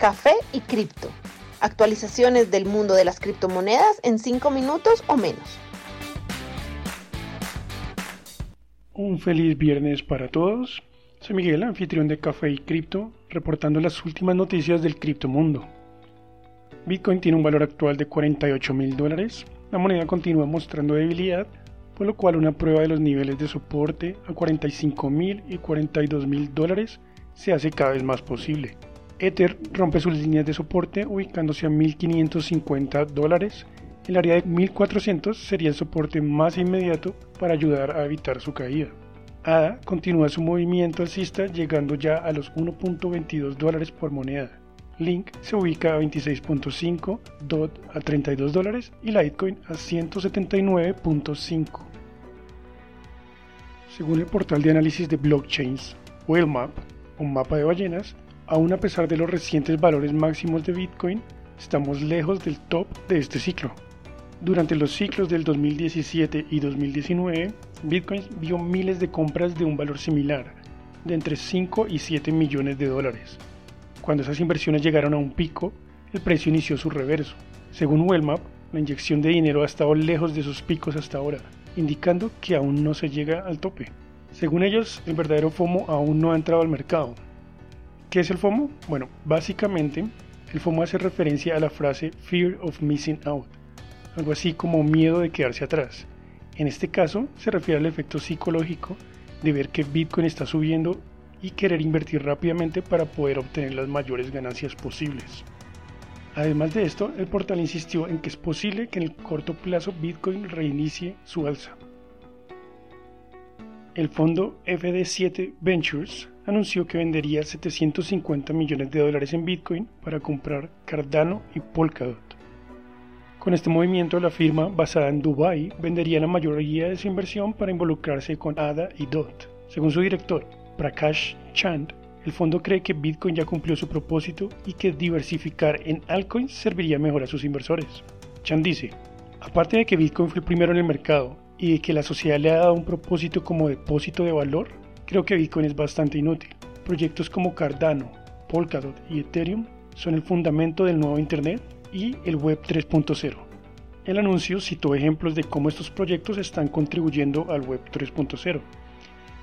Café y Cripto. Actualizaciones del mundo de las criptomonedas en 5 minutos o menos. Un feliz viernes para todos. Soy Miguel, anfitrión de Café y Cripto, reportando las últimas noticias del criptomundo. Bitcoin tiene un valor actual de 48 mil dólares. La moneda continúa mostrando debilidad, por lo cual una prueba de los niveles de soporte a 45 mil y 42 mil dólares se hace cada vez más posible. Ether rompe sus líneas de soporte ubicándose a 1.550 dólares. El área de 1.400 sería el soporte más inmediato para ayudar a evitar su caída. ADA continúa su movimiento alcista llegando ya a los 1.22 dólares por moneda. Link se ubica a 26.5, DOT a 32 dólares y Litecoin a 179.5. Según el portal de análisis de blockchains Whale un mapa de ballenas, aún a pesar de los recientes valores máximos de Bitcoin, estamos lejos del top de este ciclo. Durante los ciclos del 2017 y 2019, Bitcoin vio miles de compras de un valor similar, de entre 5 y 7 millones de dólares. Cuando esas inversiones llegaron a un pico, el precio inició su reverso. Según Wellmap, la inyección de dinero ha estado lejos de sus picos hasta ahora, indicando que aún no se llega al tope. Según ellos, el verdadero FOMO aún no ha entrado al mercado, ¿Qué es el FOMO? Bueno, básicamente el FOMO hace referencia a la frase Fear of Missing Out, algo así como miedo de quedarse atrás. En este caso se refiere al efecto psicológico de ver que Bitcoin está subiendo y querer invertir rápidamente para poder obtener las mayores ganancias posibles. Además de esto, el portal insistió en que es posible que en el corto plazo Bitcoin reinicie su alza. El fondo FD7 Ventures anunció que vendería 750 millones de dólares en Bitcoin para comprar Cardano y Polkadot. Con este movimiento, la firma, basada en Dubai, vendería la mayoría de su inversión para involucrarse con ADA y DOT. Según su director, Prakash Chand, el fondo cree que Bitcoin ya cumplió su propósito y que diversificar en altcoins serviría mejor a sus inversores. Chand dice, aparte de que Bitcoin fue el primero en el mercado y de que la sociedad le ha dado un propósito como depósito de valor, Creo que Bitcoin es bastante inútil. Proyectos como Cardano, Polkadot y Ethereum son el fundamento del nuevo Internet y el Web 3.0. El anuncio citó ejemplos de cómo estos proyectos están contribuyendo al Web 3.0.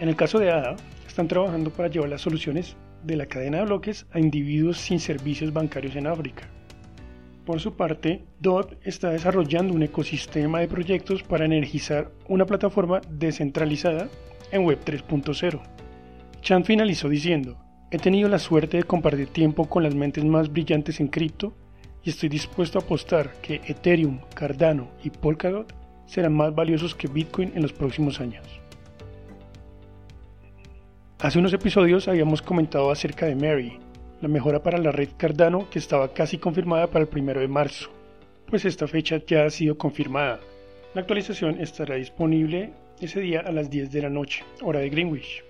En el caso de ADA, están trabajando para llevar las soluciones de la cadena de bloques a individuos sin servicios bancarios en África. Por su parte, DOT está desarrollando un ecosistema de proyectos para energizar una plataforma descentralizada en Web 3.0. Chan finalizó diciendo, he tenido la suerte de compartir tiempo con las mentes más brillantes en cripto y estoy dispuesto a apostar que Ethereum, Cardano y Polkadot serán más valiosos que Bitcoin en los próximos años. Hace unos episodios habíamos comentado acerca de Mary, la mejora para la red Cardano que estaba casi confirmada para el 1 de marzo, pues esta fecha ya ha sido confirmada. La actualización estará disponible ese día a las 10 de la noche, hora de Greenwich.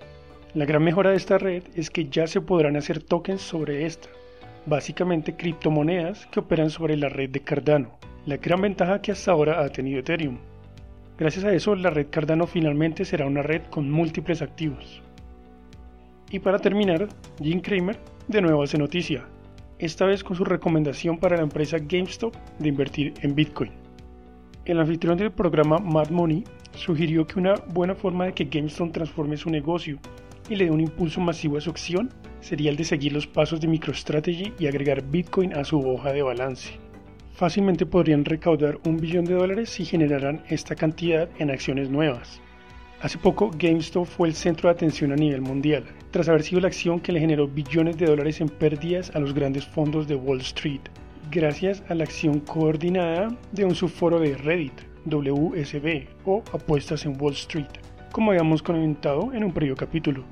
La gran mejora de esta red es que ya se podrán hacer tokens sobre esta, básicamente criptomonedas que operan sobre la red de Cardano, la gran ventaja que hasta ahora ha tenido Ethereum. Gracias a eso, la red Cardano finalmente será una red con múltiples activos. Y para terminar, Jim Cramer de nuevo hace noticia, esta vez con su recomendación para la empresa GameStop de invertir en Bitcoin. El anfitrión del programa Mad Money sugirió que una buena forma de que GameStop transforme su negocio y le dé un impulso masivo a su acción sería el de seguir los pasos de MicroStrategy y agregar Bitcoin a su hoja de balance. Fácilmente podrían recaudar un billón de dólares si generaran esta cantidad en acciones nuevas. Hace poco GameStop fue el centro de atención a nivel mundial, tras haber sido la acción que le generó billones de dólares en pérdidas a los grandes fondos de Wall Street, gracias a la acción coordinada de un subforo de Reddit, WSB o Apuestas en Wall Street, como habíamos comentado en un previo capítulo.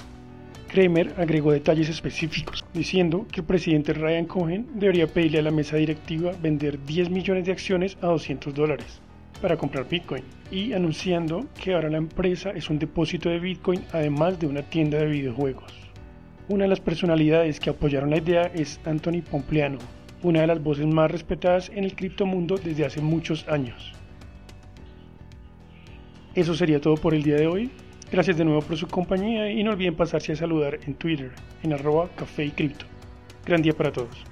Kramer agregó detalles específicos, diciendo que el presidente Ryan Cohen debería pedirle a la mesa directiva vender 10 millones de acciones a 200 dólares para comprar Bitcoin y anunciando que ahora la empresa es un depósito de Bitcoin además de una tienda de videojuegos. Una de las personalidades que apoyaron la idea es Anthony Pompleano, una de las voces más respetadas en el criptomundo desde hace muchos años. Eso sería todo por el día de hoy. Gracias de nuevo por su compañía y no olviden pasarse a saludar en Twitter en arroba café y. Gran día para todos.